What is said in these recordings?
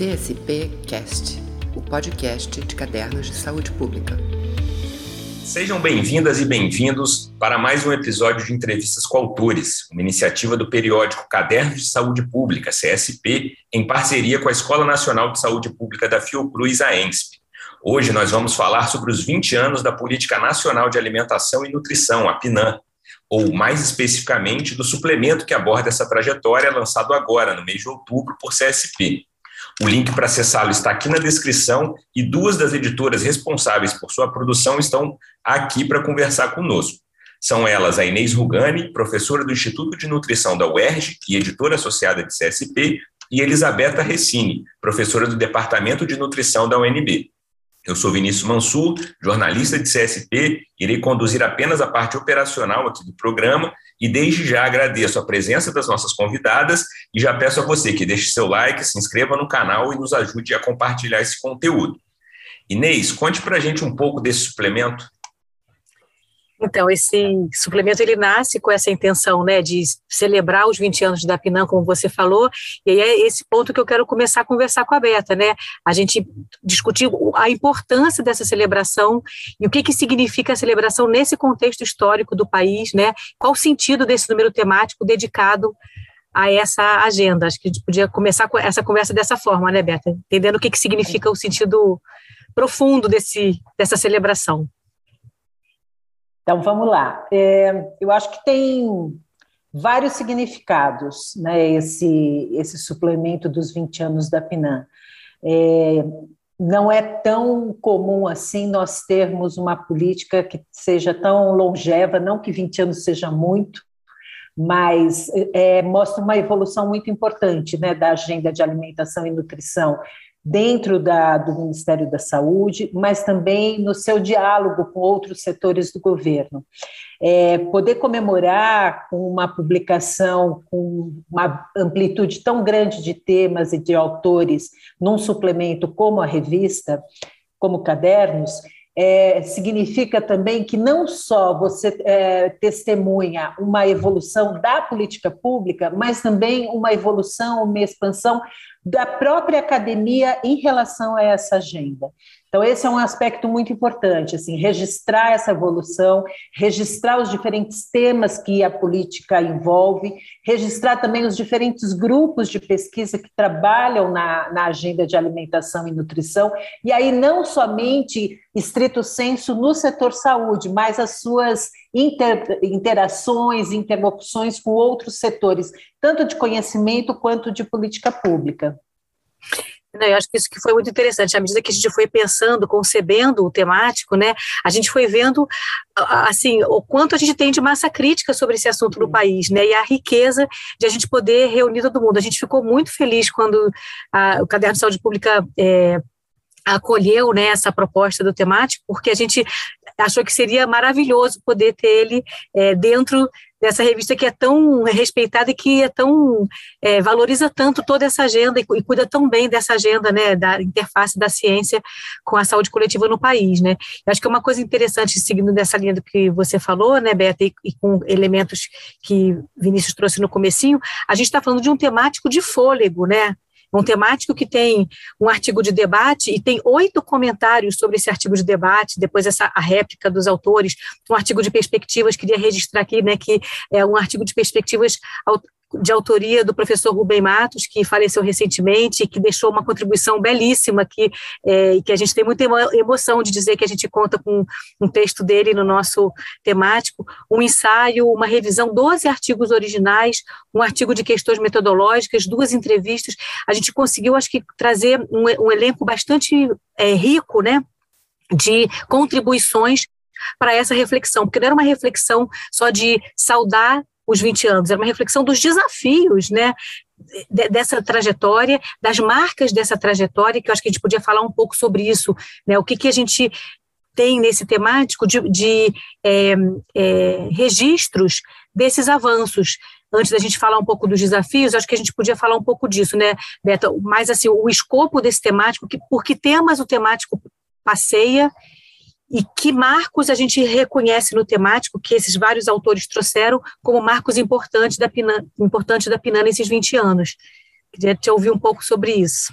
CSP Cast, o podcast de cadernos de saúde pública. Sejam bem-vindas e bem-vindos para mais um episódio de Entrevistas com Autores, uma iniciativa do periódico Cadernos de Saúde Pública, CSP, em parceria com a Escola Nacional de Saúde Pública da Fiocruz, a ENSP. Hoje nós vamos falar sobre os 20 anos da Política Nacional de Alimentação e Nutrição, a PNAM, ou mais especificamente do suplemento que aborda essa trajetória, lançado agora, no mês de outubro, por CSP. O link para acessá-lo está aqui na descrição e duas das editoras responsáveis por sua produção estão aqui para conversar conosco. São elas a Inês Rugani, professora do Instituto de Nutrição da UERJ e editora associada de CSP, e Elisabetta Recine, professora do Departamento de Nutrição da UNB. Eu sou Vinícius Mansur, jornalista de CSP, irei conduzir apenas a parte operacional aqui do programa e desde já agradeço a presença das nossas convidadas e já peço a você que deixe seu like, se inscreva no canal e nos ajude a compartilhar esse conteúdo. Inês, conte para a gente um pouco desse suplemento. Então, esse suplemento ele nasce com essa intenção, né, de celebrar os 20 anos da Pinam, como você falou, e aí é esse ponto que eu quero começar a conversar com a Beta, né, a gente discutir a importância dessa celebração e o que que significa a celebração nesse contexto histórico do país, né, qual o sentido desse número temático dedicado a essa agenda. Acho que a gente podia começar com essa conversa dessa forma, né, Beta, entendendo o que que significa o sentido profundo desse, dessa celebração. Então, vamos lá. É, eu acho que tem vários significados, né, esse, esse suplemento dos 20 anos da PNAM. É, não é tão comum assim nós termos uma política que seja tão longeva, não que 20 anos seja muito, mas é, mostra uma evolução muito importante né, da agenda de alimentação e nutrição dentro da, do Ministério da Saúde, mas também no seu diálogo com outros setores do governo. É, poder comemorar com uma publicação com uma amplitude tão grande de temas e de autores num suplemento como a revista, como cadernos, é, significa também que não só você é, testemunha uma evolução da política pública, mas também uma evolução, uma expansão da própria academia em relação a essa agenda. Então, esse é um aspecto muito importante, assim, registrar essa evolução, registrar os diferentes temas que a política envolve, registrar também os diferentes grupos de pesquisa que trabalham na, na agenda de alimentação e nutrição, e aí não somente estrito senso no setor saúde, mas as suas inter, interações, interlocuções com outros setores, tanto de conhecimento quanto de política pública. Eu acho que isso que foi muito interessante. À medida que a gente foi pensando, concebendo o temático, né, a gente foi vendo assim o quanto a gente tem de massa crítica sobre esse assunto no país, né, e a riqueza de a gente poder reunir todo mundo. A gente ficou muito feliz quando a, o Caderno de Saúde Pública é, acolheu né, essa proposta do temático, porque a gente achou que seria maravilhoso poder ter ele é, dentro dessa revista que é tão respeitada e que é tão é, valoriza tanto toda essa agenda e, cuida tão bem dessa agenda, né, da interface da ciência com a saúde coletiva no país, né. Eu acho que é uma coisa interessante seguindo dessa linha do que você falou, né, Beta, e, e com elementos que Vinícius trouxe no comecinho, a gente está falando de um temático de fôlego, né, um temático que tem um artigo de debate e tem oito comentários sobre esse artigo de debate, depois essa a réplica dos autores, um artigo de perspectivas, queria registrar aqui, né, que é um artigo de perspectivas de autoria do professor Rubem Matos, que faleceu recentemente, que deixou uma contribuição belíssima, que, é, que a gente tem muita emoção de dizer que a gente conta com um texto dele no nosso temático, um ensaio, uma revisão, 12 artigos originais, um artigo de questões metodológicas, duas entrevistas. A gente conseguiu, acho que, trazer um, um elenco bastante é, rico, né, de contribuições para essa reflexão, porque não era uma reflexão só de saudar os 20 anos, era uma reflexão dos desafios, né, dessa trajetória, das marcas dessa trajetória, que eu acho que a gente podia falar um pouco sobre isso, né, o que, que a gente tem nesse temático de, de é, é, registros desses avanços. Antes da gente falar um pouco dos desafios, acho que a gente podia falar um pouco disso, né, Beta? Mas, assim, o escopo desse temático, que, por que temas o temático passeia e que marcos a gente reconhece no temático que esses vários autores trouxeram como marcos importantes da Pinan, importantes da Pinan nesses 20 anos. Queria te ouvir um pouco sobre isso.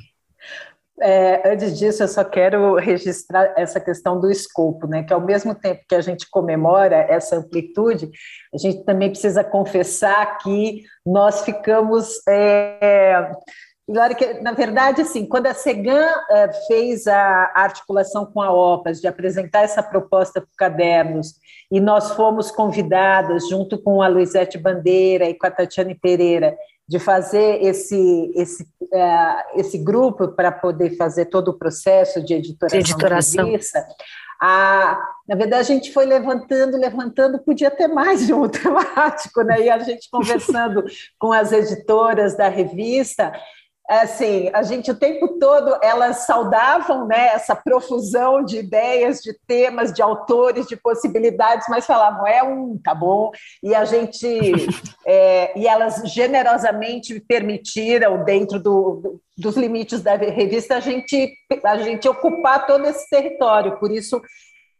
É, antes disso, eu só quero registrar essa questão do escopo, né? Que ao mesmo tempo que a gente comemora essa amplitude, a gente também precisa confessar que nós ficamos é, na verdade, assim, quando a Segan eh, fez a articulação com a OPAS de apresentar essa proposta para cadernos, e nós fomos convidadas, junto com a Luizete Bandeira e com a Tatiane Pereira, de fazer esse, esse, uh, esse grupo para poder fazer todo o processo de editoração, de editoração. da revista, a, na verdade, a gente foi levantando, levantando, podia ter mais de um temático, né? E a gente conversando com as editoras da revista, assim, a gente o tempo todo elas saudavam né, essa profusão de ideias, de temas, de autores, de possibilidades, mas falavam é um, tá bom? E a gente é, e elas generosamente permitiram dentro do, do, dos limites da revista a gente a gente ocupar todo esse território. Por isso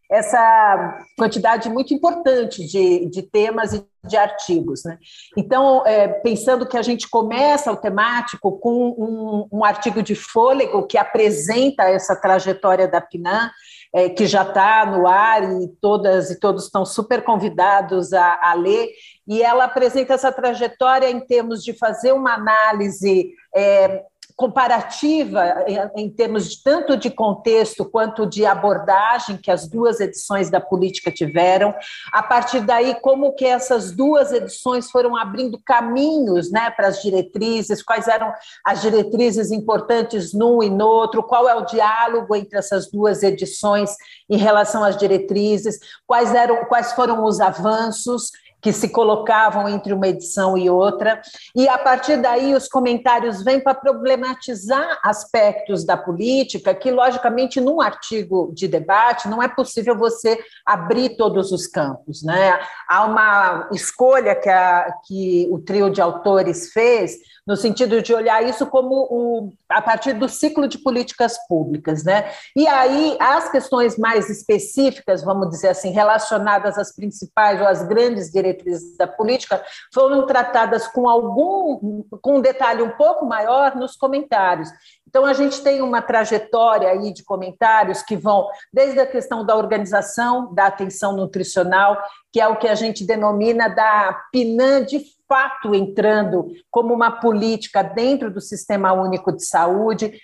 essa quantidade muito importante de, de temas e de artigos. Né? Então, é, pensando que a gente começa o temático com um, um, artigo de fôlego que apresenta essa trajetória da PNAM, é, que já está no ar e todas e todos estão super convidados a, a ler, e ela apresenta essa trajetória em termos de fazer uma análise é, comparativa em termos de tanto de contexto quanto de abordagem que as duas edições da política tiveram. A partir daí, como que essas duas edições foram abrindo caminhos, né, para as diretrizes, quais eram as diretrizes importantes num e no outro, qual é o diálogo entre essas duas edições em relação às diretrizes, quais eram, quais foram os avanços que se colocavam entre uma edição e outra, e a partir daí os comentários vêm para problematizar aspectos da política que, logicamente, num artigo de debate não é possível você abrir todos os campos. Né? Há uma escolha que, a, que o trio de autores fez no sentido de olhar isso como o, a partir do ciclo de políticas públicas, né? E aí as questões mais específicas, vamos dizer assim, relacionadas às principais ou às grandes diretrizes da política, foram tratadas com algum com um detalhe um pouco maior nos comentários. Então, a gente tem uma trajetória aí de comentários que vão desde a questão da organização da atenção nutricional, que é o que a gente denomina da PINAM de fato entrando como uma política dentro do Sistema Único de Saúde,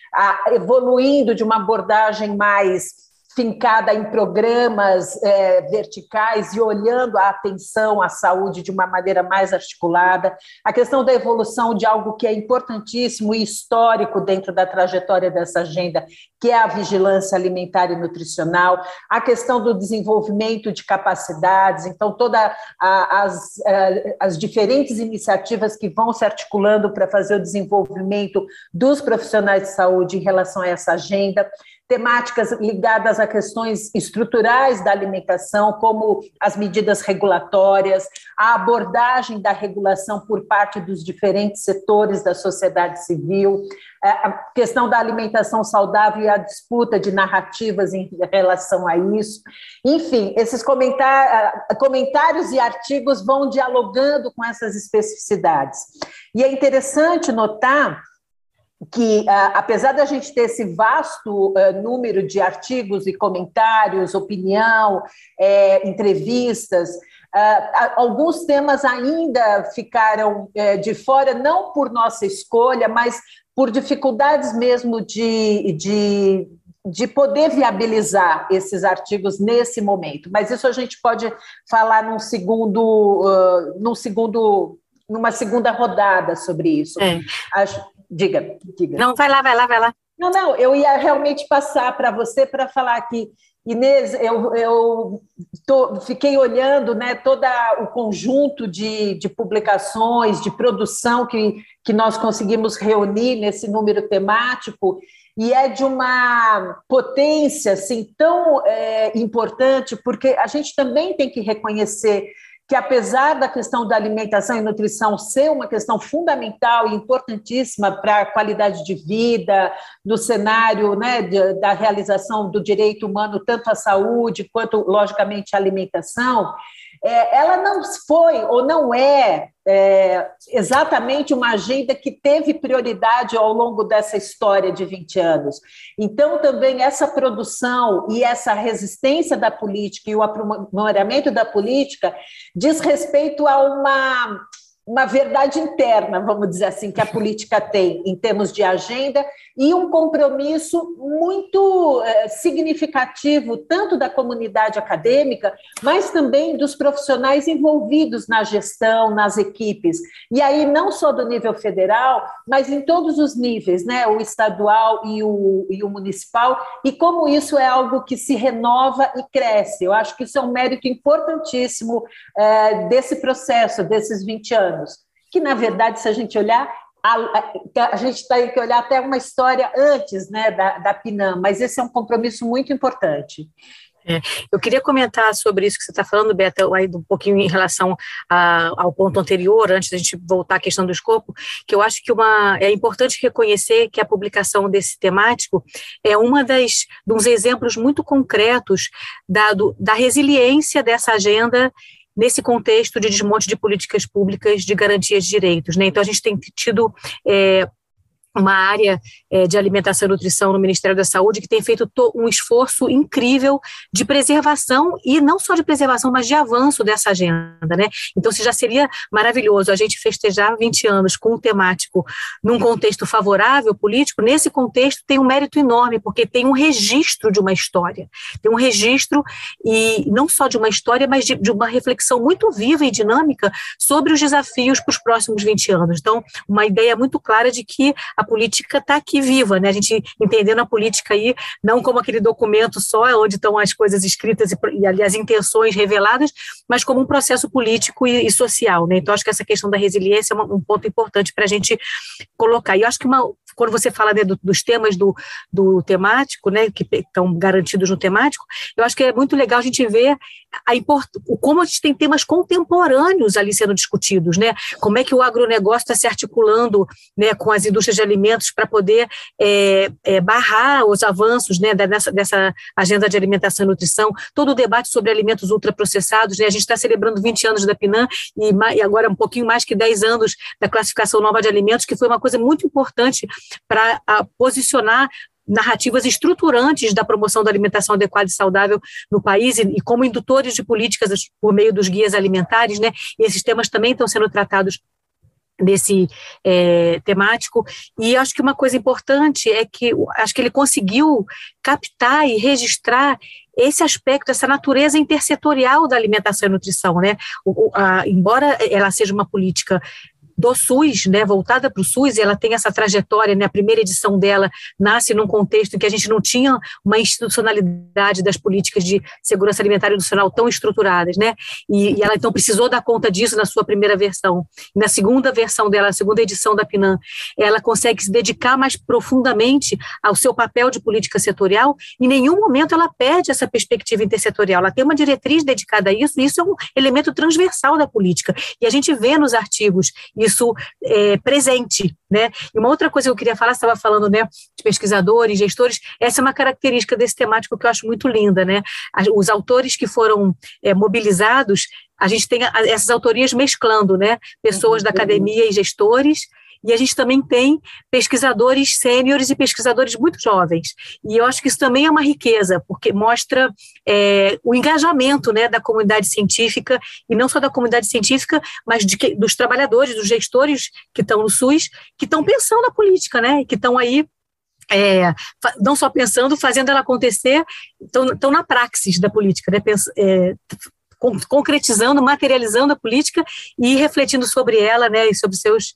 evoluindo de uma abordagem mais fincada em programas é, verticais e olhando a atenção à saúde de uma maneira mais articulada, a questão da evolução de algo que é importantíssimo e histórico dentro da trajetória dessa agenda, que é a vigilância alimentar e nutricional, a questão do desenvolvimento de capacidades, então todas as, é, as diferentes iniciativas que vão se articulando para fazer o desenvolvimento dos profissionais de saúde em relação a essa agenda temáticas ligadas a questões estruturais da alimentação, como as medidas regulatórias, a abordagem da regulação por parte dos diferentes setores da sociedade civil, é, a questão da alimentação saudável e a disputa de narrativas em relação a isso. Enfim, esses comentários e artigos vão dialogando com essas especificidades. E é interessante notar que, apesar da gente ter esse vasto número de artigos e comentários, opinião, é, entrevistas, alguns temas ainda ficaram é, de fora, não por nossa escolha, mas por dificuldades mesmo de, de, de poder viabilizar esses artigos nesse momento. Mas isso a gente pode falar num segundo, num segundo numa segunda rodada sobre isso. É. Acho, Diga, diga. Não, vai lá, vai lá, vai lá. Não, não, eu ia realmente passar para você para falar que, Inês, eu, eu tô, fiquei olhando né, todo o conjunto de, de publicações, de produção que, que nós conseguimos reunir nesse número temático, e é de uma potência assim, tão é, importante, porque a gente também tem que reconhecer que apesar da questão da alimentação e nutrição ser uma questão fundamental e importantíssima para a qualidade de vida, no cenário né, de, da realização do direito humano, tanto à saúde quanto, logicamente, à alimentação, é, ela não foi ou não é, é, exatamente uma agenda que teve prioridade ao longo dessa história de 20 anos. Então, também essa produção e essa resistência da política e o aprimoramento da política diz respeito a uma uma verdade interna, vamos dizer assim, que a política tem em termos de agenda e um compromisso muito é, significativo, tanto da comunidade acadêmica, mas também dos profissionais envolvidos na gestão, nas equipes. E aí, não só do nível federal, mas em todos os níveis, né? o estadual e o, e o municipal, e como isso é algo que se renova e cresce. Eu acho que isso é um mérito importantíssimo é, desse processo, desses 20 anos. Que, na verdade, se a gente olhar, a, a, gente tem que olhar até uma história antes né, da, da PINAM, mas esse é um compromisso muito importante. É, eu queria comentar sobre isso que você está falando, Beta, aí um pouquinho em relação a, ao ponto anterior, antes da gente voltar à questão do escopo, que eu acho que uma, é importante reconhecer que a publicação desse temático é uma das dos exemplos muito concretos da, do, da resiliência dessa agenda nesse contexto de desmonte de políticas públicas de garantia de direitos. Né? Então, a gente tem tido é, uma área é, de alimentação e nutrição no Ministério da Saúde que tem feito um esforço incrível de preservação e não só de preservação, mas de avanço dessa agenda, né? Então, se já seria maravilhoso a gente festejar 20 anos com um temático num contexto favorável político, nesse contexto tem um mérito enorme, porque tem um registro de uma história, tem um registro e não só de uma história, mas de, de uma reflexão muito viva e dinâmica sobre os desafios para os próximos 20 anos. Então, uma ideia muito clara de que a a política está aqui viva, né? A gente entendendo a política aí não como aquele documento só, onde estão as coisas escritas e, e ali as intenções reveladas, mas como um processo político e, e social, né? Então acho que essa questão da resiliência é um ponto importante para a gente colocar. E eu acho que uma, quando você fala né, do, dos temas do, do temático, né, que estão garantidos no temático, eu acho que é muito legal a gente ver a import, como a gente tem temas contemporâneos ali sendo discutidos, né? Como é que o agronegócio está se articulando né, com as indústrias de alimentos para poder é, é, barrar os avanços né, dessa, dessa agenda de alimentação e nutrição, todo o debate sobre alimentos ultraprocessados, né? A gente está celebrando 20 anos da PINAM e, e agora um pouquinho mais que 10 anos da classificação nova de alimentos, que foi uma coisa muito importante para posicionar narrativas estruturantes da promoção da alimentação adequada e saudável no país e, e, como indutores de políticas por meio dos guias alimentares, né? E esses temas também estão sendo tratados desse é, temático e acho que uma coisa importante é que acho que ele conseguiu captar e registrar esse aspecto, essa natureza intersetorial da alimentação e nutrição, né? O, a, embora ela seja uma política do SUS, né, voltada para o SUS, e ela tem essa trajetória, né, a primeira edição dela nasce num contexto em que a gente não tinha uma institucionalidade das políticas de segurança alimentar e nutricional tão estruturadas, né, e, e ela então precisou dar conta disso na sua primeira versão. Na segunda versão dela, a segunda edição da PNAM, ela consegue se dedicar mais profundamente ao seu papel de política setorial, em nenhum momento ela perde essa perspectiva intersetorial, ela tem uma diretriz dedicada a isso, e isso é um elemento transversal da política, e a gente vê nos artigos isso é, presente, né? E uma outra coisa que eu queria falar, você estava falando, né, de pesquisadores, gestores, essa é uma característica desse temático que eu acho muito linda, né? Os autores que foram é, mobilizados, a gente tem essas autorias mesclando, né? Pessoas da uhum. academia e gestores, e a gente também tem pesquisadores sêniores e pesquisadores muito jovens. E eu acho que isso também é uma riqueza, porque mostra é, o engajamento né, da comunidade científica, e não só da comunidade científica, mas de, dos trabalhadores, dos gestores que estão no SUS, que estão pensando na política, né, que estão aí é, não só pensando, fazendo ela acontecer, estão na praxis da política, né? Pens, é, concretizando, materializando a política e refletindo sobre ela, né, e sobre seus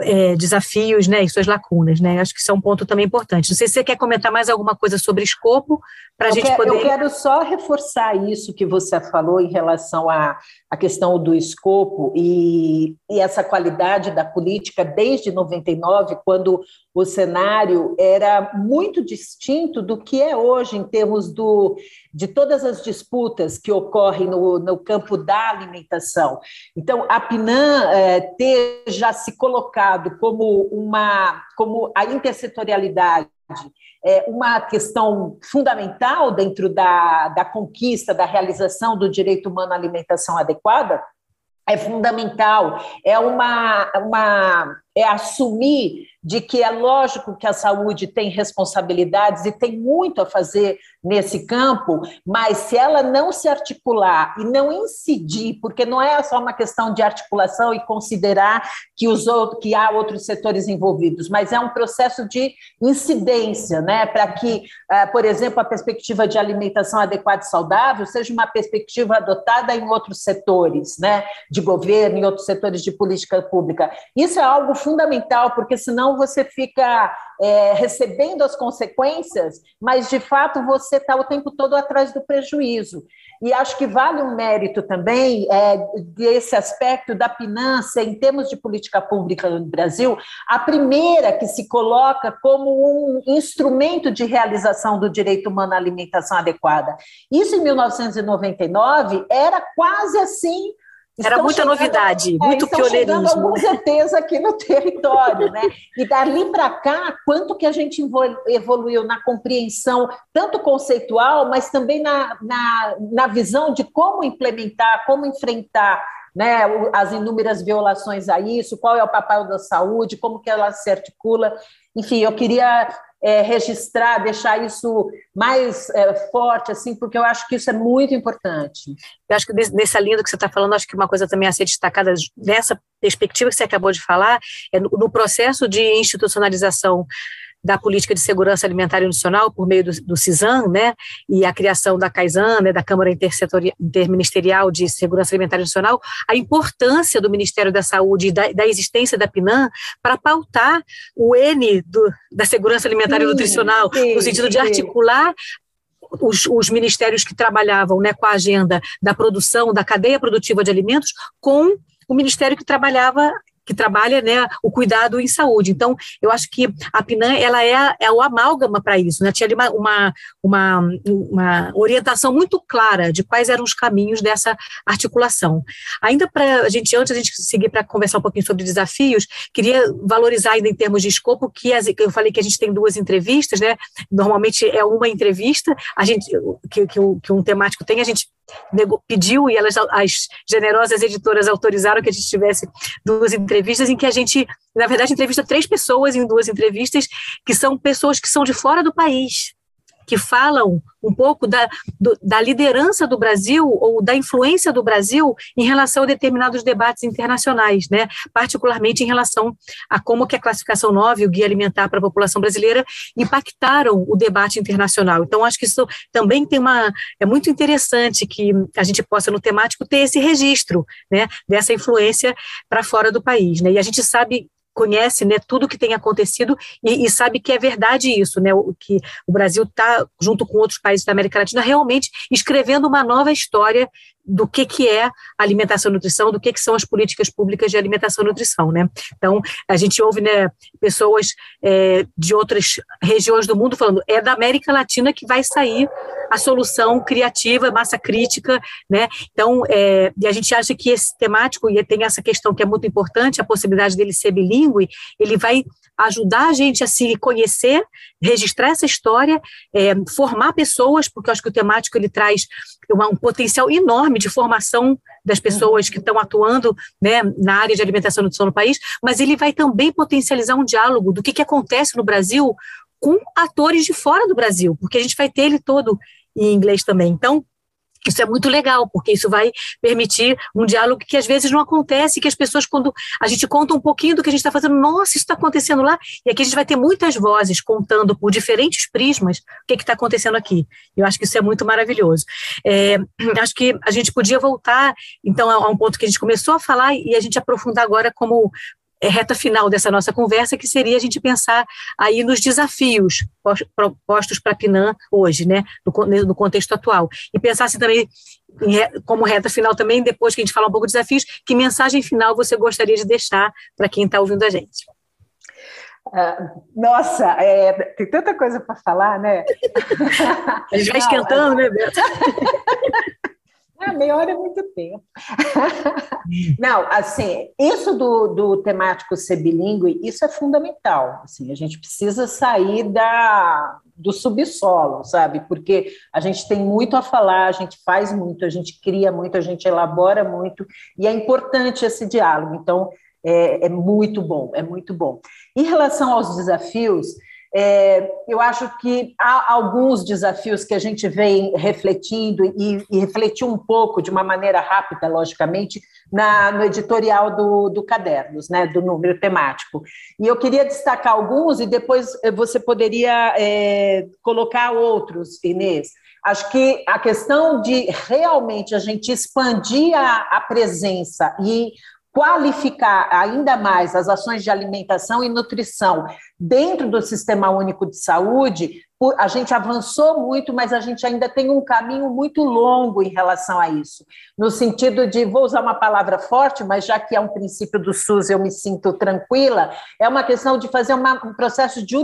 é, desafios né, e suas lacunas. Né? Acho que isso é um ponto também importante. Não sei se você quer comentar mais alguma coisa sobre escopo, para a gente quero, poder. Eu quero só reforçar isso que você falou em relação à, à questão do escopo e, e essa qualidade da política desde 99, quando o cenário era muito distinto do que é hoje em termos do, de todas as disputas que ocorrem no, no campo da alimentação. Então, a PNAM é, ter já se colocado como uma como a intersetorialidade é uma questão fundamental dentro da, da conquista, da realização do direito humano à alimentação adequada, é fundamental, é uma, uma é assumir de que é lógico que a saúde tem responsabilidades e tem muito a fazer nesse campo, mas se ela não se articular e não incidir, porque não é só uma questão de articulação e considerar que, os outros, que há outros setores envolvidos, mas é um processo de incidência, né, para que, eh, por exemplo, a perspectiva de alimentação adequada e saudável seja uma perspectiva adotada em outros setores, né, de governo, em outros setores de política pública. Isso é algo fundamental, porque senão você fica é, recebendo as consequências, mas de fato você está o tempo todo atrás do prejuízo. E acho que vale um mérito também é, desse aspecto da pinância em termos de política pública no Brasil, a primeira que se coloca como um instrumento de realização do direito humano à alimentação adequada. Isso em 1999 era quase assim era muita novidade, é, muito estão pioneirismo. Chegando alguns ETs aqui no território, né? E dali para cá, quanto que a gente evoluiu na compreensão, tanto conceitual, mas também na, na, na visão de como implementar, como enfrentar né, as inúmeras violações a isso, qual é o papel da saúde, como que ela se articula. Enfim, eu queria é, registrar, deixar isso mais é, forte, assim, porque eu acho que isso é muito importante. Eu acho que nessa linha do que você está falando, acho que uma coisa também a ser destacada nessa perspectiva que você acabou de falar é no, no processo de institucionalização da política de segurança alimentar e nutricional por meio do, do CISAM, né, e a criação da CAISAN, né, da Câmara Interministerial de Segurança Alimentar e Nutricional, a importância do Ministério da Saúde e da, da existência da PNAM para pautar o N do, da segurança alimentar sim, e nutricional, sim, no sentido de articular os, os, ministérios que trabalhavam né, com a agenda da produção, da cadeia produtiva de alimentos, com o ministério que trabalhava que trabalha né, o cuidado em saúde. Então, eu acho que a PNAM ela é, é o amálgama para isso. Né? Tinha ali uma, uma, uma, uma, orientação muito clara de quais eram os caminhos dessa articulação. Ainda para a gente, antes a gente seguir para conversar um pouquinho sobre desafios, queria valorizar ainda em termos de escopo que as, eu falei que a gente tem duas entrevistas, né? Normalmente é uma entrevista, a gente que, que, que um temático tem, a gente pediu e elas, as generosas editoras autorizaram que a gente tivesse duas entrevistas em que a gente, na verdade, entrevista três pessoas em duas entrevistas que são pessoas que são de fora do país, que falam um pouco da, do, da liderança do Brasil ou da influência do Brasil em relação a determinados debates internacionais, né? particularmente em relação a como que a classificação 9 e o guia alimentar para a população brasileira impactaram o debate internacional. Então, acho que isso também tem uma... é muito interessante que a gente possa, no temático, ter esse registro né, dessa influência para fora do país. Né? E a gente sabe conhece né, tudo que tem acontecido e, e, sabe que é verdade isso, né, o, que o Brasil está, junto com outros países da América Latina, realmente escrevendo uma nova história do que, que é alimentação e nutrição, do que, que são as políticas públicas de alimentação e nutrição, né? Então, a gente ouve né, pessoas é, de outras regiões do mundo falando é da América Latina que vai sair a solução criativa, massa crítica, né? Então, é, e a gente acha que esse temático, e tem essa questão que é muito importante, a possibilidade dele ser bilíngue, ele vai ajudar a gente a se conhecer, registrar essa história, é, formar pessoas, porque eu acho que o temático ele traz uma, um potencial enorme de formação das pessoas que estão atuando né, na área de alimentação e nutrição no país, mas ele vai também potencializar um diálogo do que, que acontece no Brasil com atores de fora do Brasil, porque a gente vai ter ele todo em inglês também. Então, isso é muito legal, porque isso vai permitir um diálogo que às vezes não acontece, que as pessoas, quando a gente conta um pouquinho do que a gente está fazendo, nossa, isso está acontecendo lá, e aqui a gente vai ter muitas vozes contando por diferentes prismas o que está acontecendo aqui. Eu acho que isso é muito maravilhoso. É, acho que a gente podia voltar, então, a um ponto que a gente começou a falar e a gente aprofundar agora como reta final dessa nossa conversa, que seria a gente pensar aí nos desafios propostos para a PNAM hoje, né, no, no contexto atual. E pensar assim também, como reta final também, depois que a gente falar um pouco de desafios, que mensagem final você gostaria de deixar para quem está ouvindo a gente? Uh, nossa, é, tem tanta coisa para falar, né? a gente vai esquentando, né, Beto? Ah, meia hora é muito tempo. Não, assim, isso do, do temático ser bilíngue, isso é fundamental. Assim, a gente precisa sair da, do subsolo, sabe? Porque a gente tem muito a falar, a gente faz muito, a gente cria muito, a gente elabora muito, e é importante esse diálogo. Então, é, é muito bom, é muito bom. Em relação aos desafios, é, eu acho que há alguns desafios que a gente vem refletindo e, e refletiu um pouco, de uma maneira rápida, logicamente, na, no editorial do, do Cadernos, né, do número temático. E eu queria destacar alguns e depois você poderia é, colocar outros, Inês. Acho que a questão de realmente a gente expandir a, a presença e qualificar ainda mais as ações de alimentação e nutrição dentro do Sistema Único de Saúde a gente avançou muito, mas a gente ainda tem um caminho muito longo em relação a isso. No sentido de, vou usar uma palavra forte, mas já que é um princípio do SUS, eu me sinto tranquila, é uma questão de fazer uma, um processo de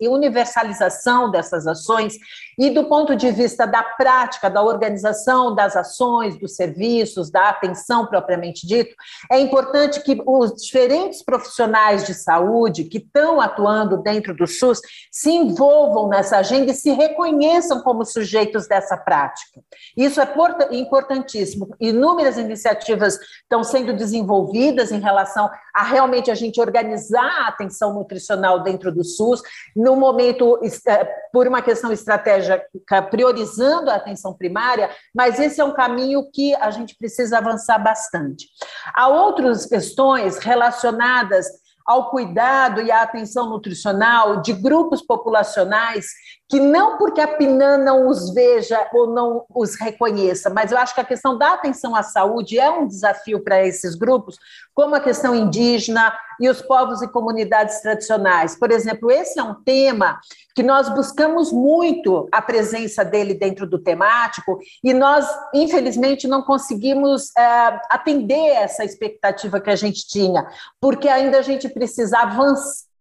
universalização dessas ações e do ponto de vista da prática, da organização das ações, dos serviços, da atenção propriamente dito, é importante que os diferentes profissionais de saúde que estão atuando dentro do SUS se envolvam nessa essa agenda e se reconheçam como sujeitos dessa prática. Isso é importantíssimo. Inúmeras iniciativas estão sendo desenvolvidas em relação a realmente a gente organizar a atenção nutricional dentro do SUS, no momento, é, por uma questão estratégica, priorizando a atenção primária, mas esse é um caminho que a gente precisa avançar bastante. Há outras questões relacionadas ao cuidado e à atenção nutricional de grupos populacionais que não porque a PNAN não os veja ou não os reconheça, mas eu acho que a questão da atenção à saúde é um desafio para esses grupos, como a questão indígena e os povos e comunidades tradicionais. Por exemplo, esse é um tema que nós buscamos muito a presença dele dentro do temático e nós, infelizmente, não conseguimos é, atender essa expectativa que a gente tinha, porque ainda a gente precisa avançar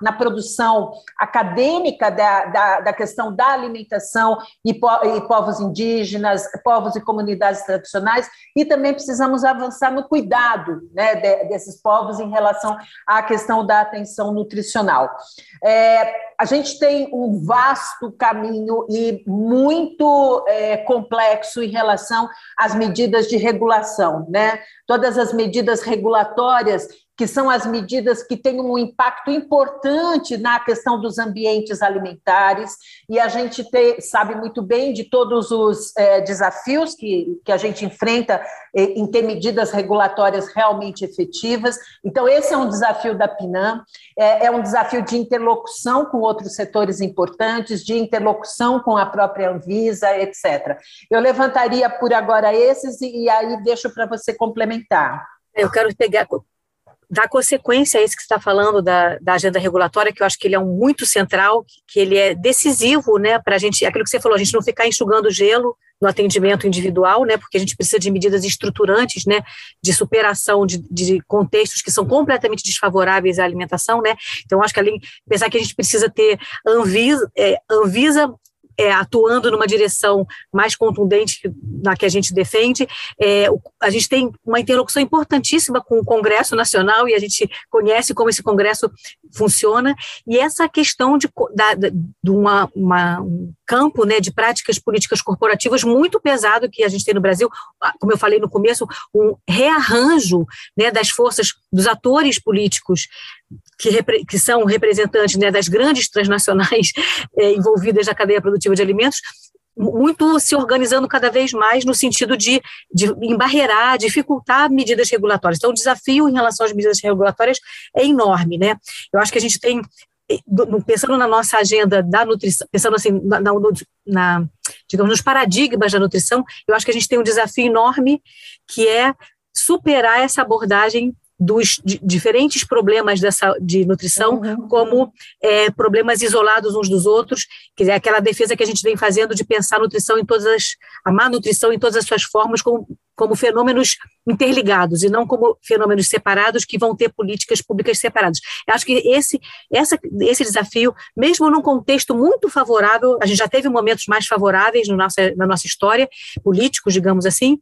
na produção acadêmica da, da, da questão da alimentação e, po, e, povos indígenas, povos e comunidades tradicionais, e também precisamos avançar no cuidado né, de, desses povos em relação à questão da atenção nutricional. É, a gente tem um vasto caminho e muito é, complexo em relação às medidas de regulação, né? Todas as medidas regulatórias que são as medidas que têm um impacto importante na questão dos ambientes alimentares, e a gente sabe muito bem de todos os é, desafios que, que a gente enfrenta é, em ter medidas regulatórias realmente efetivas. Então, esse é um desafio da PINAM, é, é um desafio de interlocução com outros setores importantes, de interlocução com a própria Anvisa, etc. Eu levantaria por agora esses e, e aí deixo para você complementar. Eu quero pegar dar consequência a isso que você está falando da, da agenda regulatória, que eu acho que ele é um muito central, que ele é decisivo, né, para a gente, aquilo que você falou, a gente não ficar enxugando gelo no atendimento individual, né, porque a gente precisa de medidas estruturantes, né, de superação de, de contextos que são completamente desfavoráveis à alimentação, né, então acho que além, pensar que a gente precisa ter Anvisa, é, Anvisa é, atuando numa direção mais contundente na que a gente defende. É, a gente tem uma interlocução importantíssima com o Congresso Nacional e a gente conhece como esse Congresso funciona. E essa questão de, da, de uma, uma, um campo né, de práticas políticas corporativas muito pesado que a gente tem no Brasil, como eu falei no começo, um rearranjo né, das forças, dos atores políticos que, que são representantes né, das grandes transnacionais é, envolvidas na cadeia produtiva de alimentos, muito se organizando cada vez mais no sentido de, de embarrear, dificultar medidas regulatórias. Então, o desafio em relação às medidas regulatórias é enorme, né? Eu acho que a gente tem, pensando na nossa agenda da nutrição, pensando assim, na, na, na digamos, nos paradigmas da nutrição, eu acho que a gente tem um desafio enorme que é superar essa abordagem dos diferentes problemas dessa, de nutrição uhum. como é, problemas isolados uns dos outros, que é aquela defesa que a gente vem fazendo de pensar a nutrição em todas as, a má nutrição em todas as suas formas como como fenômenos interligados e não como fenômenos separados que vão ter políticas públicas separadas. Eu acho que esse, essa, esse desafio, mesmo num contexto muito favorável, a gente já teve momentos mais favoráveis no nossa, na nossa história, políticos, digamos assim,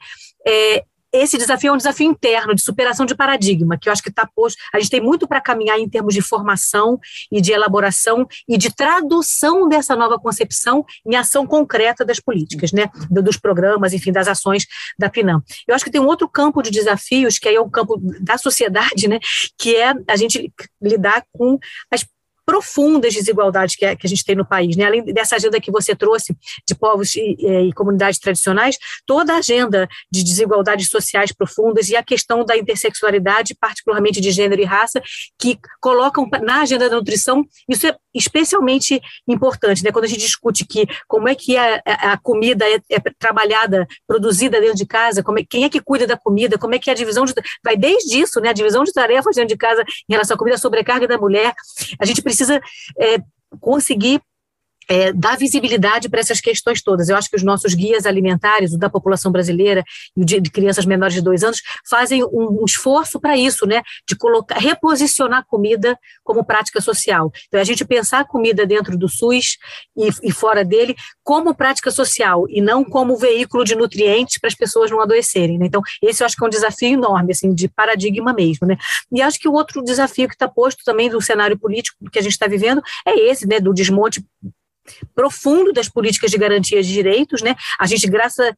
é, esse desafio é um desafio interno, de superação de paradigma, que eu acho que está posto. A gente tem muito para caminhar em termos de formação e de elaboração e de tradução dessa nova concepção em ação concreta das políticas, né? dos programas, enfim, das ações da PINAM. Eu acho que tem um outro campo de desafios, que aí é o campo da sociedade, né? que é a gente lidar com as profundas desigualdades que, é, que a gente tem no país. Né? Além dessa agenda que você trouxe de povos e, e, comunidades tradicionais, toda a agenda de desigualdades sociais profundas e a questão da intersexualidade, particularmente de gênero e raça, que colocam na agenda da nutrição, isso é especialmente importante, né? quando a gente discute que como é que a, a comida é, é, trabalhada, produzida dentro de casa, como é, quem é que cuida da comida, como é que é a divisão de, vai desde isso, né? a divisão de tarefas dentro de casa em relação à comida, a sobrecarga da mulher, a gente precisa precisa é, conseguir é, dar visibilidade para essas questões todas. Eu acho que os nossos guias alimentares, o da população brasileira e o de, de crianças menores de dois anos, fazem um, um esforço para isso, né? De colocar, reposicionar a comida como prática social. Então, a gente pensar a comida dentro do SUS e, e fora dele como prática social e não como veículo de nutrientes para as pessoas não adoecerem. Né? Então, esse eu acho que é um desafio enorme, assim, de paradigma mesmo, né? E acho que o outro desafio que está posto também do cenário político que a gente está vivendo é esse, né? Do desmonte profundo das políticas de garantia de direitos, né? A gente, graças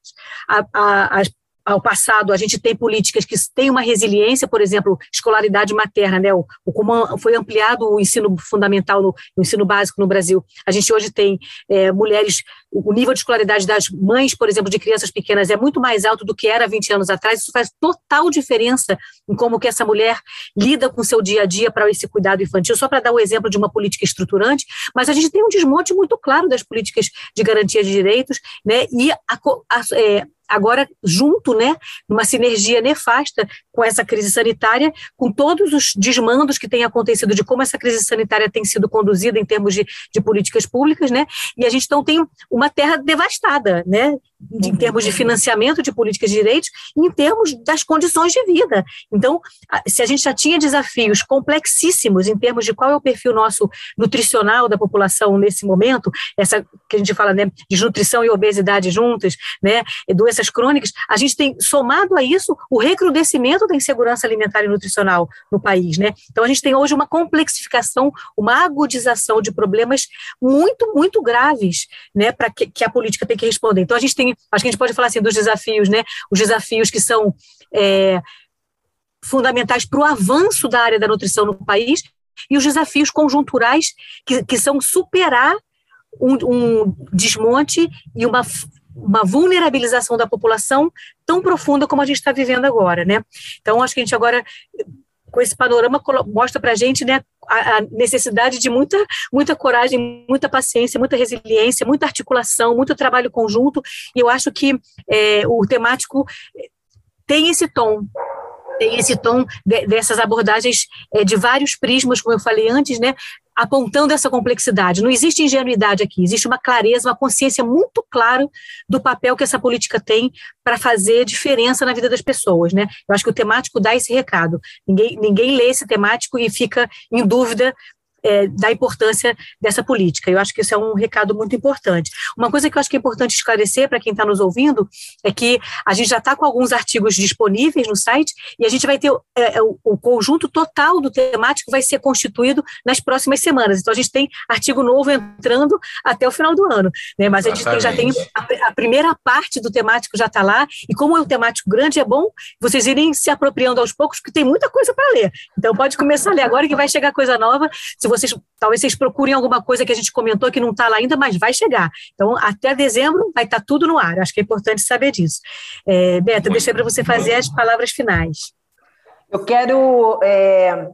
às ao passado, a gente tem políticas que têm uma resiliência, por exemplo, escolaridade materna, né? O, o como foi ampliado o ensino fundamental, no, o ensino básico no Brasil. A gente hoje tem é, mulheres, o nível de escolaridade das mães, por exemplo, de crianças pequenas é muito mais alto do que era 20 anos atrás. Isso faz total diferença em como que essa mulher lida com seu dia a dia para esse cuidado infantil. Só para dar o um exemplo de uma política estruturante, mas a gente tem um desmonte muito claro das políticas de garantia de direitos, né? E a, a, é, agora junto, né, numa sinergia nefasta com essa crise sanitária, com todos os desmandos que têm acontecido de como essa crise sanitária tem sido conduzida em termos de, de políticas públicas, né, e a gente então tem uma terra devastada, né, em termos de financiamento de políticas de direitos em termos das condições de vida. Então, se a gente já tinha desafios complexíssimos em termos de qual é o perfil nosso nutricional da população nesse momento, essa que a gente fala, né, desnutrição e obesidade juntas, né, doenças crônicas, a gente tem somado a isso o recrudescimento da insegurança alimentar e nutricional no país, né? Então a gente tem hoje uma complexificação, uma agudização de problemas muito, muito graves, né, para que, que a política tem que responder. Então a gente tem acho que a gente pode falar assim dos desafios, né? Os desafios que são é, fundamentais para o avanço da área da nutrição no país e os desafios conjunturais que, que são superar um, um desmonte e uma, uma vulnerabilização da população tão profunda como a gente está vivendo agora, né? Então, acho que a gente agora com esse panorama mostra para a gente né, a, necessidade de muita, muita coragem, muita paciência, muita resiliência, muita articulação, muito trabalho conjunto, e eu acho que é, o temático tem esse tom, tem esse tom de, dessas abordagens é, de vários prismas, como eu falei antes, né, apontando essa complexidade. Não existe ingenuidade aqui, existe uma clareza, uma consciência muito clara do papel que essa política tem para fazer diferença na vida das pessoas. Né? Eu acho que o temático dá esse recado. Ninguém, ninguém lê esse temático e fica em dúvida é, da importância dessa política. Eu acho que isso é um recado muito importante. Uma coisa que eu acho que é importante esclarecer para quem está nos ouvindo é que a gente já está com alguns artigos disponíveis no site e a gente vai ter é, é, o, o, conjunto total do temático vai ser constituído nas próximas semanas. Então a gente tem artigo novo entrando até o final do ano, né? Mas a gente tem, já tem a, a, primeira parte do temático já está lá e como é um temático grande é bom vocês irem se apropriando aos poucos porque tem muita coisa para ler. Então pode começar a ler agora que vai chegar coisa nova. Se vocês talvez vocês procurem alguma coisa que a gente comentou que não está lá ainda, mas vai chegar. Então, até dezembro vai estar tá tudo no ar. Acho que é importante saber disso. É, deixei para você fazer as palavras finais. Eu quero, é,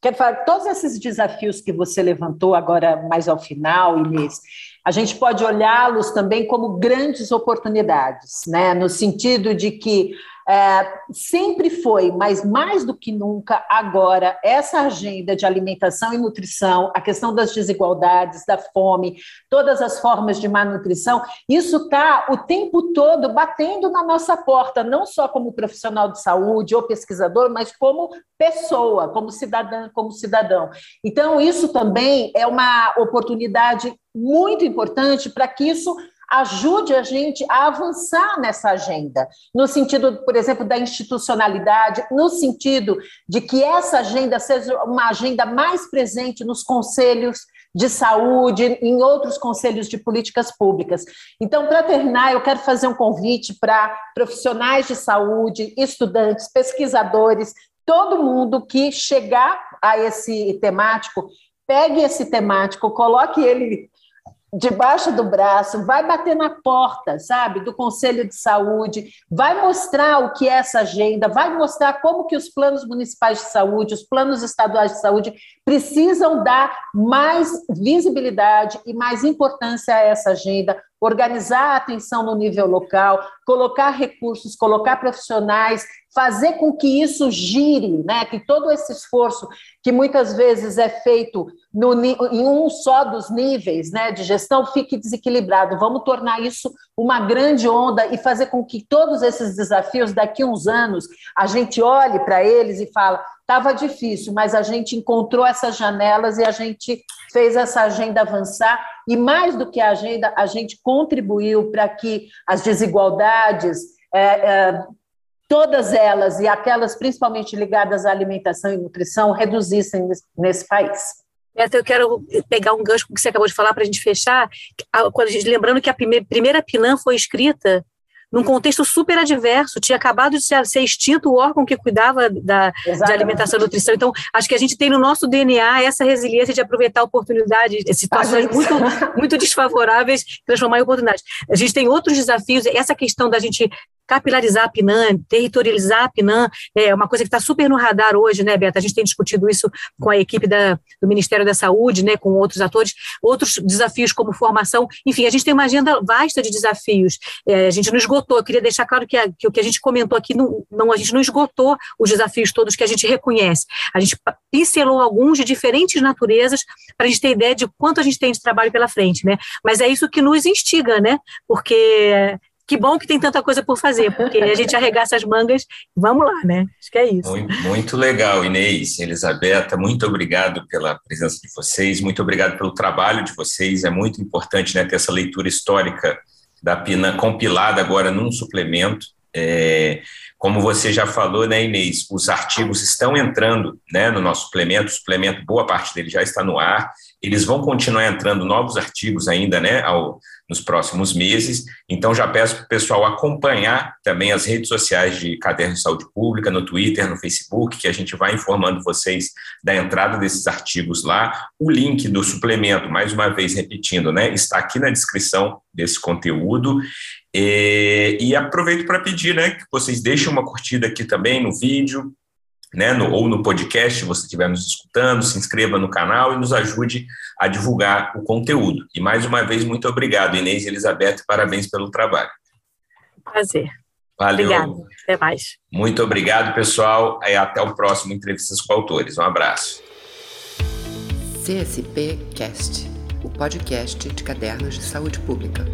quero falar todos esses desafios que você levantou agora mais ao final, Inês. A gente pode olhá-los também como grandes oportunidades, né? No sentido de que é, sempre foi, mas mais do que nunca agora, essa agenda de alimentação e nutrição, a questão das desigualdades, da fome, todas as formas de malnutrição, isso está o tempo todo batendo na nossa porta, não só como profissional de saúde ou pesquisador, mas como pessoa, como cidadã, como cidadão. Então, isso também é uma oportunidade muito importante para que isso ajude a gente a avançar nessa agenda, no sentido, por exemplo, da institucionalidade, no sentido de que essa agenda seja uma agenda mais presente nos conselhos de saúde, em outros conselhos de políticas públicas. Então, para terminar, eu quero fazer um convite para profissionais de saúde, estudantes, pesquisadores, todo mundo que chegar a esse temático, pegue esse temático, coloque ele debaixo do braço, vai bater na porta, sabe, do Conselho de Saúde, vai mostrar o que é essa agenda, vai mostrar como que os planos municipais de saúde, os planos estaduais de saúde precisam dar mais visibilidade e mais importância a essa agenda, organizar a atenção no nível local, colocar recursos, colocar profissionais, fazer com que isso gire, né? que todo esse esforço que muitas vezes é feito no, em um só dos níveis né, de gestão fique desequilibrado. Vamos tornar isso uma grande onda e fazer com que todos esses desafios, daqui a uns anos, a gente olhe para eles e fala estava difícil, mas a gente encontrou essas janelas e a gente fez essa agenda avançar. E mais do que a agenda, a gente contribuiu para que as desigualdades, é, é, todas elas, e aquelas principalmente ligadas à alimentação e nutrição, reduzissem nesse, nesse país. Eu quero pegar um gancho que você acabou de falar para a gente fechar, lembrando que a primeira, PILAN foi escrita num contexto super adverso. Tinha acabado de ser, ser extinto o órgão que cuidava da, de alimentação e nutrição. Então, acho que a gente tem no nosso DNA essa resiliência de aproveitar oportunidades, situações muito, muito desfavoráveis, transformar em oportunidades. A gente tem outros desafios, essa questão da gente capilarizar a PNAM, territorializar a PNAM, é uma coisa que está super no radar hoje, né, Beta? A gente tem discutido isso com a equipe da, do Ministério da Saúde, né, com outros atores, outros desafios como formação, enfim, a gente tem uma agenda vasta de desafios. É, a gente não esgotou, eu queria deixar claro que, a, que o que a gente comentou aqui, não, não, a gente não esgotou os desafios todos que a gente reconhece. A gente pincelou alguns de diferentes naturezas para a gente ter ideia de quanto a gente tem de trabalho pela frente, né? Mas é isso que nos instiga, né? Porque que bom que tem tanta coisa por fazer, porque a gente arregaça as mangas, vamos lá, né? Acho que é isso. Muito, muito legal, Inês, Elisabetta, muito obrigado pela presença de vocês, muito obrigado pelo trabalho de vocês, é muito importante né, ter essa leitura histórica da PINA compilada agora num suplemento. É, como você já falou, né, Inês, os artigos estão entrando né, no nosso suplemento, o suplemento, boa parte dele já está no ar, eles vão continuar entrando novos artigos ainda, né, ao, nos próximos meses. Então, já peço para o pessoal acompanhar também as redes sociais de Caderno de Saúde Pública, no Twitter, no Facebook, que a gente vai informando vocês da entrada desses artigos lá. O link do suplemento, mais uma vez repetindo, né, está aqui na descrição desse conteúdo. E, e aproveito para pedir né, que vocês deixem uma curtida aqui também no vídeo, né, no, ou no podcast, se você estiver nos escutando, se inscreva no canal e nos ajude a divulgar o conteúdo. E mais uma vez, muito obrigado, Inês e Elizabeth, parabéns pelo trabalho. Prazer. Valeu. Obrigado. Até mais. Muito obrigado, pessoal. E até o próximo Entrevistas com Autores. Um abraço. CSP Cast, o podcast de cadernos de saúde pública.